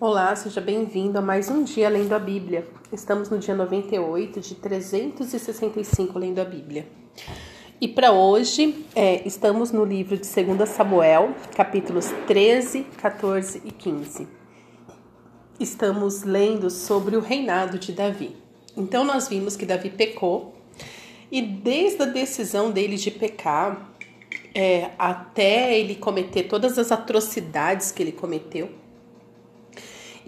Olá, seja bem-vindo a mais um dia lendo a Bíblia. Estamos no dia 98 de 365 lendo a Bíblia. E para hoje, é, estamos no livro de 2 Samuel, capítulos 13, 14 e 15. Estamos lendo sobre o reinado de Davi. Então, nós vimos que Davi pecou, e desde a decisão dele de pecar, é, até ele cometer todas as atrocidades que ele cometeu.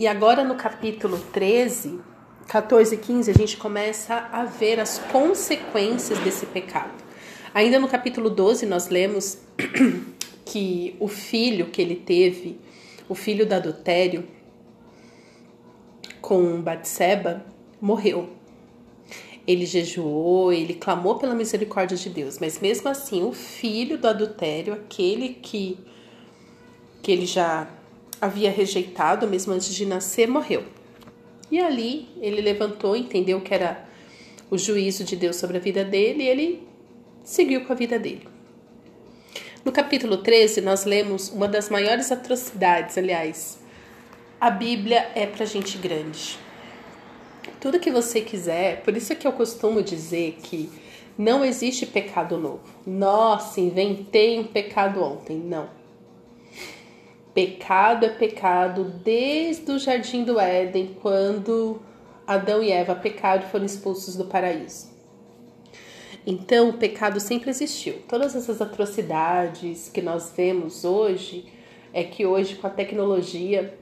E agora no capítulo 13, 14 e 15, a gente começa a ver as consequências desse pecado. Ainda no capítulo 12, nós lemos que o filho que ele teve, o filho do adultério com Batseba, morreu ele jejuou, ele clamou pela misericórdia de Deus, mas mesmo assim, o filho do adultério, aquele que, que ele já havia rejeitado mesmo antes de nascer, morreu. E ali ele levantou, entendeu que era o juízo de Deus sobre a vida dele e ele seguiu com a vida dele. No capítulo 13, nós lemos uma das maiores atrocidades, aliás. A Bíblia é para gente grande tudo que você quiser. Por isso é que eu costumo dizer que não existe pecado novo. Nossa, inventei um pecado ontem. Não. Pecado é pecado desde o jardim do Éden, quando Adão e Eva pecaram e foram expulsos do paraíso. Então, o pecado sempre existiu. Todas essas atrocidades que nós vemos hoje, é que hoje, com a tecnologia,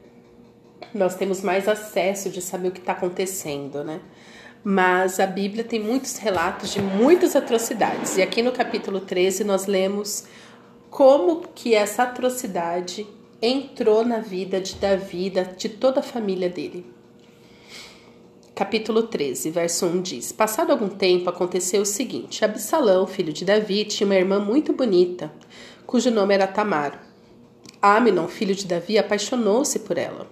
nós temos mais acesso de saber o que está acontecendo, né? Mas a Bíblia tem muitos relatos de muitas atrocidades. E aqui no capítulo 13 nós lemos como que essa atrocidade entrou na vida de Davi, de toda a família dele. Capítulo 13, verso 1 diz: Passado algum tempo, aconteceu o seguinte: Absalão, filho de Davi, tinha uma irmã muito bonita, cujo nome era Tamar. Aminon, filho de Davi, apaixonou-se por ela.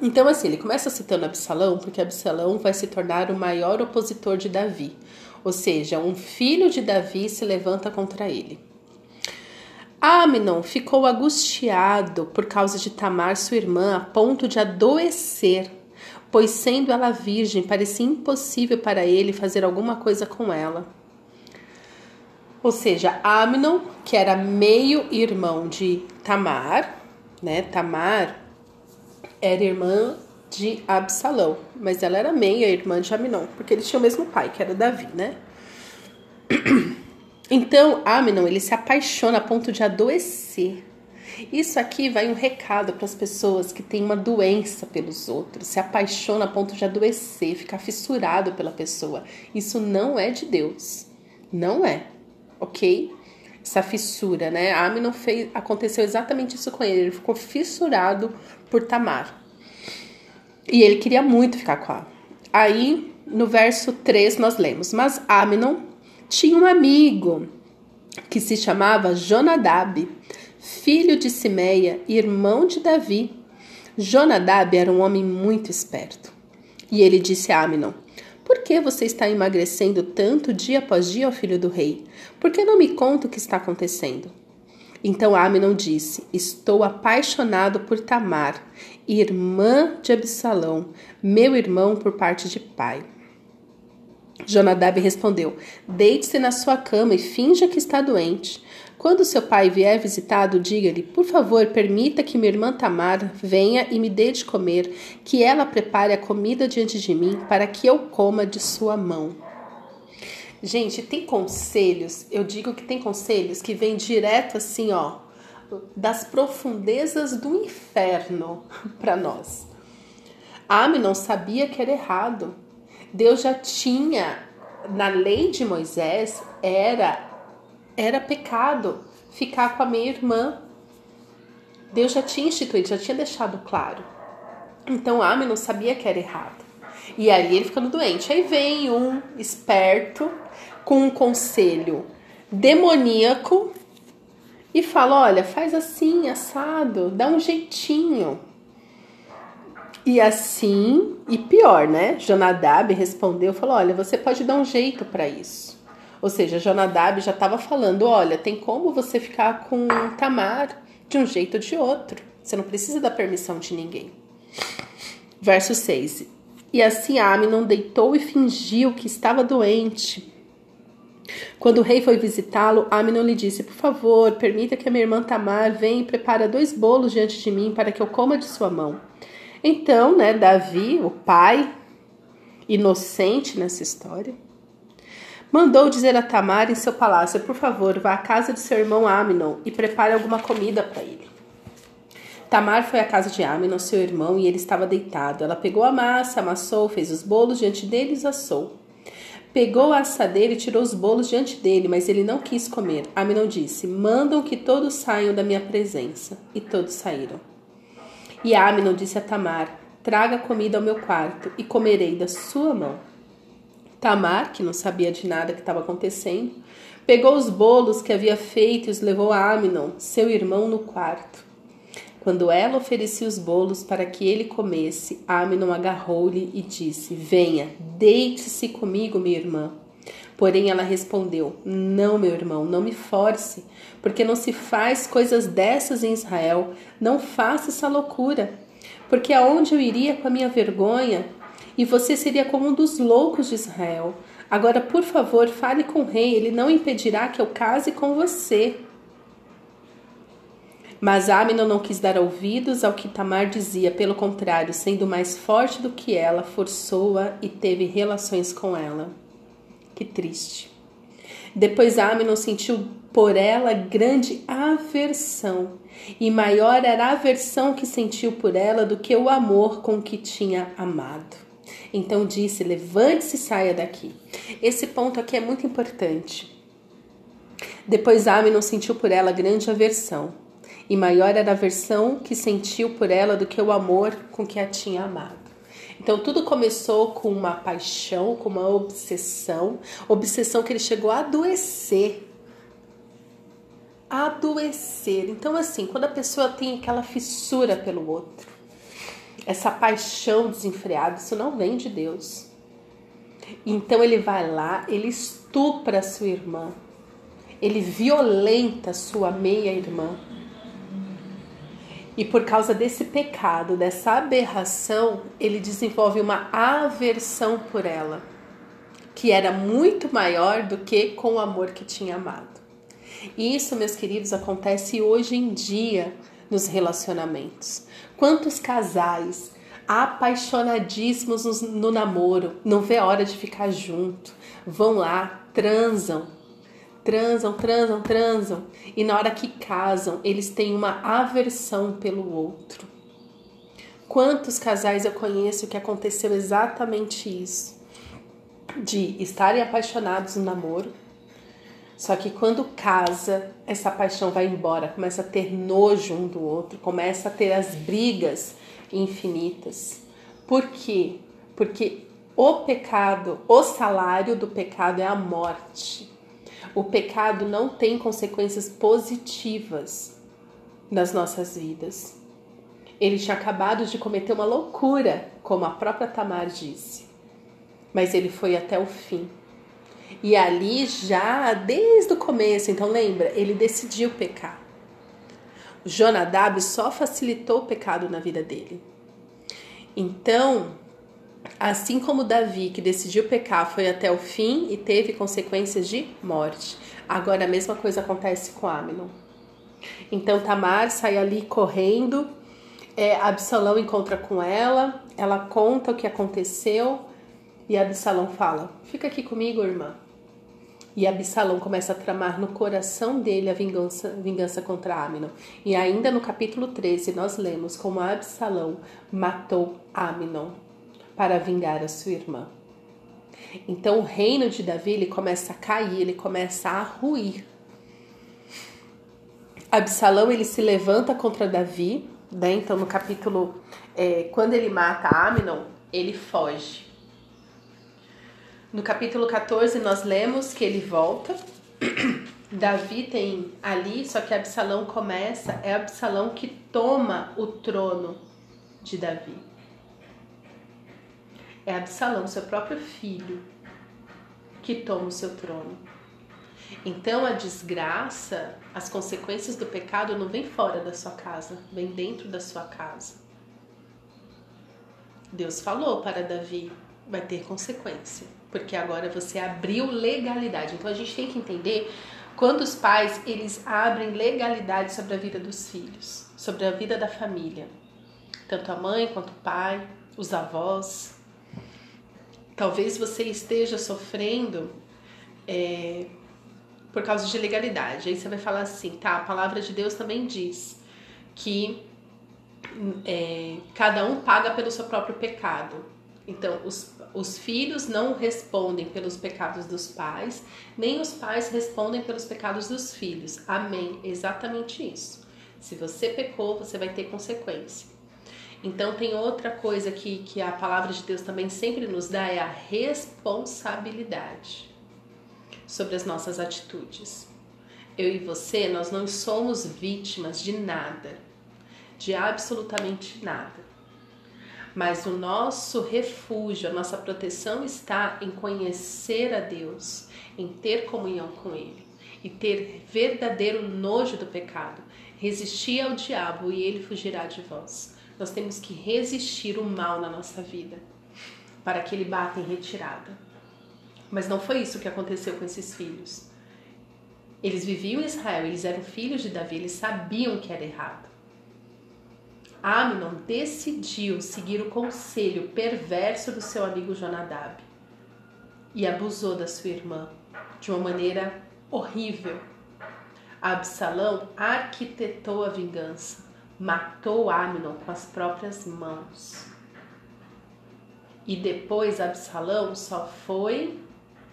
Então, assim, ele começa citando Absalão, porque Absalão vai se tornar o maior opositor de Davi. Ou seja, um filho de Davi se levanta contra ele. Aminon ficou angustiado por causa de Tamar, sua irmã, a ponto de adoecer, pois sendo ela virgem, parecia impossível para ele fazer alguma coisa com ela. Ou seja, Aminon, que era meio irmão de Tamar, né? Tamar era irmã de Absalão, mas ela era meia irmã de Aminon, porque eles tinham o mesmo pai, que era Davi, né? Então, Aminon, ele se apaixona a ponto de adoecer. Isso aqui vai um recado para as pessoas que têm uma doença pelos outros, se apaixona a ponto de adoecer, ficar fissurado pela pessoa. Isso não é de Deus. Não é. OK? Essa fissura, né? Aminon fez aconteceu exatamente isso com ele, ele ficou fissurado por Tamar. E ele queria muito ficar com ela. Aí, no verso 3, nós lemos: Mas Aminon tinha um amigo que se chamava Jonadab, filho de Simeia, irmão de Davi. Jonadab era um homem muito esperto. E ele disse a Aminon: Por que você está emagrecendo tanto dia após dia, ó filho do rei? Por que não me conta o que está acontecendo? Então Aminon disse: Estou apaixonado por Tamar, irmã de Absalão, meu irmão por parte de pai. Jonadab respondeu: Deite-se na sua cama e finja que está doente. Quando seu pai vier visitado, diga-lhe: Por favor, permita que minha irmã Tamar venha e me dê de comer, que ela prepare a comida diante de mim, para que eu coma de sua mão. Gente, tem conselhos, eu digo que tem conselhos que vêm direto assim, ó, das profundezas do inferno para nós. Ami não sabia que era errado. Deus já tinha na lei de Moisés era era pecado ficar com a minha irmã. Deus já tinha instituído, já tinha deixado claro. Então Ami não sabia que era errado. E ali ele ficando doente. Aí vem um esperto com um conselho demoníaco e fala: olha, faz assim, assado, dá um jeitinho. E assim, e pior, né? Jonadab respondeu, falou: olha, você pode dar um jeito para isso. Ou seja, Jonadab já estava falando: olha, tem como você ficar com Tamar de um jeito ou de outro. Você não precisa da permissão de ninguém. Verso 6. E assim Aminon deitou e fingiu que estava doente. Quando o rei foi visitá-lo, Aminon lhe disse: Por favor, permita que a minha irmã Tamar venha e prepare dois bolos diante de mim para que eu coma de sua mão. Então, né, Davi, o pai, inocente nessa história, mandou dizer a Tamar em seu palácio: Por favor, vá à casa de seu irmão Aminon e prepare alguma comida para ele. Tamar foi à casa de Aminon, seu irmão, e ele estava deitado. Ela pegou a massa, amassou, fez os bolos diante dele e assou. Pegou a assadeira e tirou os bolos diante dele, mas ele não quis comer. Aminon disse: Mandam que todos saiam da minha presença. E todos saíram. E Aminon disse a Tamar: Traga comida ao meu quarto e comerei da sua mão. Tamar, que não sabia de nada que estava acontecendo, pegou os bolos que havia feito e os levou a Aminon, seu irmão, no quarto. Quando ela oferecia os bolos para que ele comesse, Aminon agarrou-lhe e disse: Venha, deite-se comigo, minha irmã. Porém ela respondeu: Não, meu irmão, não me force, porque não se faz coisas dessas em Israel. Não faça essa loucura. Porque aonde eu iria com a minha vergonha? E você seria como um dos loucos de Israel. Agora, por favor, fale com o rei, ele não impedirá que eu case com você. Mas Aminon não quis dar ouvidos ao que Tamar dizia, pelo contrário, sendo mais forte do que ela, forçou-a e teve relações com ela. Que triste. Depois Aminon sentiu por ela grande aversão, e maior era a aversão que sentiu por ela do que o amor com que tinha amado. Então disse: Levante-se e saia daqui. Esse ponto aqui é muito importante. Depois Aminon sentiu por ela grande aversão, e maior era a aversão que sentiu por ela do que o amor com que a tinha amado. Então tudo começou com uma paixão, com uma obsessão, obsessão que ele chegou a adoecer. Adoecer. Então assim, quando a pessoa tem aquela fissura pelo outro, essa paixão desenfreada, isso não vem de Deus. Então ele vai lá, ele estupra a sua irmã, ele violenta sua meia-irmã e por causa desse pecado, dessa aberração, ele desenvolve uma aversão por ela, que era muito maior do que com o amor que tinha amado. E isso, meus queridos, acontece hoje em dia nos relacionamentos. Quantos casais apaixonadíssimos no namoro, não vê a hora de ficar junto, vão lá, transam, transam, transam, transam, e na hora que casam, eles têm uma aversão pelo outro. Quantos casais eu conheço que aconteceu exatamente isso? De estarem apaixonados no namoro, só que quando casa, essa paixão vai embora, começa a ter nojo um do outro, começa a ter as brigas infinitas. Por quê? Porque o pecado, o salário do pecado é a morte. O pecado não tem consequências positivas nas nossas vidas. Ele tinha acabado de cometer uma loucura, como a própria Tamar disse. Mas ele foi até o fim. E ali já desde o começo, então lembra, ele decidiu pecar. Jonadab só facilitou o pecado na vida dele. Então, Assim como Davi, que decidiu pecar, foi até o fim e teve consequências de morte. Agora a mesma coisa acontece com Amnon. Então Tamar sai ali correndo, é, Absalão encontra com ela, ela conta o que aconteceu e Absalão fala: Fica aqui comigo, irmã. E Absalão começa a tramar no coração dele a vingança, vingança contra Amnon. E ainda no capítulo 13 nós lemos como Absalão matou Amnon para vingar a sua irmã. Então o reino de Davi ele começa a cair, ele começa a ruir. Absalão ele se levanta contra Davi, né? Então no capítulo é, quando ele mata Aminon, ele foge. No capítulo 14 nós lemos que ele volta. Davi tem ali, só que Absalão começa, é Absalão que toma o trono de Davi é Absalão, seu próprio filho, que toma o seu trono. Então a desgraça, as consequências do pecado não vem fora da sua casa, vem dentro da sua casa. Deus falou para Davi: vai ter consequência, porque agora você abriu legalidade. Então a gente tem que entender quando os pais eles abrem legalidade sobre a vida dos filhos, sobre a vida da família, tanto a mãe quanto o pai, os avós. Talvez você esteja sofrendo é, por causa de legalidade. Aí você vai falar assim, tá? A palavra de Deus também diz que é, cada um paga pelo seu próprio pecado. Então, os, os filhos não respondem pelos pecados dos pais, nem os pais respondem pelos pecados dos filhos. Amém. Exatamente isso. Se você pecou, você vai ter consequência. Então, tem outra coisa que, que a palavra de Deus também sempre nos dá: é a responsabilidade sobre as nossas atitudes. Eu e você, nós não somos vítimas de nada, de absolutamente nada. Mas o nosso refúgio, a nossa proteção está em conhecer a Deus, em ter comunhão com Ele e ter verdadeiro nojo do pecado. Resistir ao diabo e ele fugirá de vós. Nós temos que resistir o mal na nossa vida para que ele bata em retirada. Mas não foi isso que aconteceu com esses filhos. Eles viviam em Israel, eles eram filhos de Davi, eles sabiam que era errado. Amnon decidiu seguir o conselho perverso do seu amigo Jonadab e abusou da sua irmã de uma maneira horrível. Absalão arquitetou a vingança, matou Amnon com as próprias mãos. E depois Absalão só foi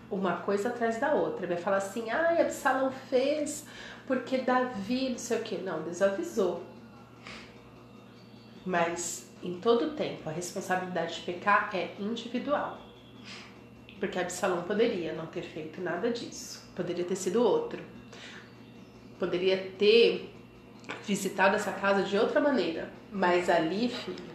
uma coisa atrás da outra. Vai falar assim, ah, Absalão fez porque Davi, não sei o que. Não, Deus avisou. Mas em todo tempo a responsabilidade de pecar é individual. Porque Absalão poderia não ter feito nada disso. Poderia ter sido outro. Poderia ter visitado essa casa de outra maneira. Mas ali, filho,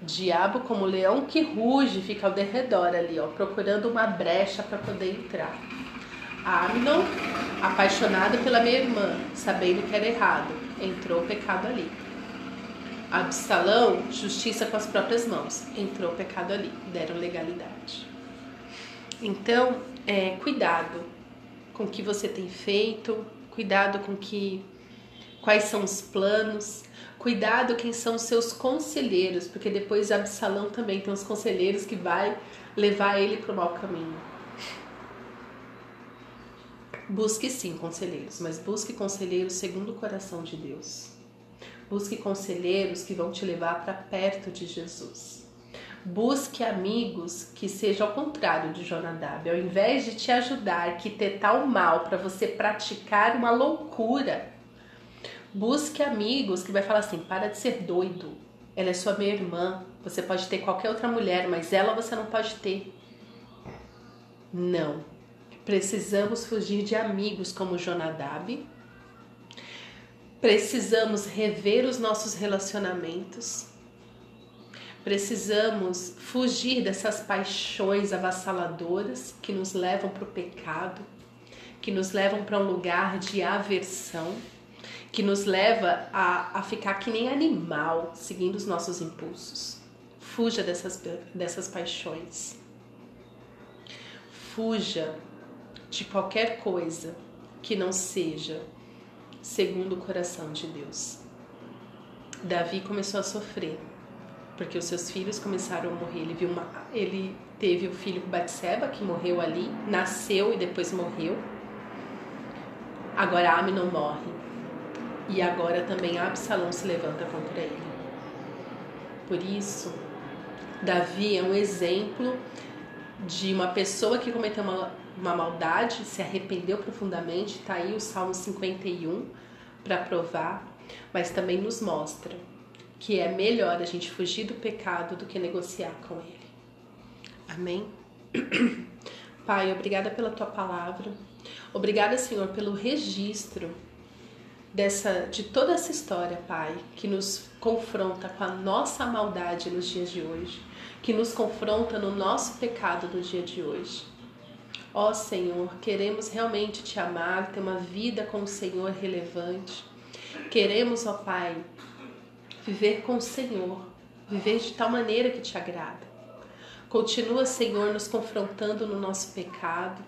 Diabo como leão que ruge fica ao derredor ali, ó, procurando uma brecha para poder entrar. Amnon, apaixonado pela minha irmã, sabendo que era errado, entrou o pecado ali. Absalão, justiça com as próprias mãos, entrou o pecado ali, deram legalidade. Então, é, cuidado com o que você tem feito, cuidado com que quais são os planos, Cuidado quem são os seus conselheiros, porque depois Absalão também tem os conselheiros que vai levar ele para o mau caminho. Busque sim conselheiros, mas busque conselheiros segundo o coração de Deus. Busque conselheiros que vão te levar para perto de Jesus. Busque amigos que sejam ao contrário de Jonadab. Ao invés de te ajudar, que ter tal mal para você praticar uma loucura, Busque amigos que vai falar assim: para de ser doido. Ela é sua minha irmã. Você pode ter qualquer outra mulher, mas ela você não pode ter. Não. Precisamos fugir de amigos como Jonadab. Precisamos rever os nossos relacionamentos. Precisamos fugir dessas paixões avassaladoras que nos levam para o pecado, que nos levam para um lugar de aversão que nos leva a, a ficar que nem animal, seguindo os nossos impulsos. Fuja dessas, dessas paixões. Fuja de qualquer coisa que não seja segundo o coração de Deus. Davi começou a sofrer porque os seus filhos começaram a morrer. Ele viu uma, ele teve o filho Batseba que morreu ali, nasceu e depois morreu. Agora Amnon morre. E agora também Absalão se levanta contra ele. Por isso, Davi é um exemplo de uma pessoa que cometeu uma, uma maldade, se arrependeu profundamente. Está aí o Salmo 51 para provar, mas também nos mostra que é melhor a gente fugir do pecado do que negociar com ele. Amém? Pai, obrigada pela tua palavra. Obrigada, Senhor, pelo registro dessa de toda essa história, Pai, que nos confronta com a nossa maldade nos dias de hoje, que nos confronta no nosso pecado no dia de hoje. Ó Senhor, queremos realmente te amar, ter uma vida com o Senhor relevante. Queremos, ó Pai, viver com o Senhor viver de tal maneira que te agrada. Continua, Senhor, nos confrontando no nosso pecado.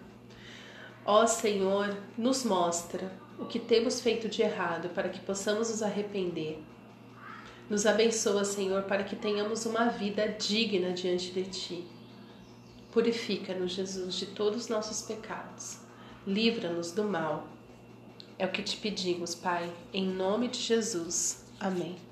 Ó Senhor, nos mostra o que temos feito de errado para que possamos nos arrepender. Nos abençoa, Senhor, para que tenhamos uma vida digna diante de Ti. Purifica-nos, Jesus, de todos os nossos pecados. Livra-nos do mal. É o que te pedimos, Pai, em nome de Jesus. Amém.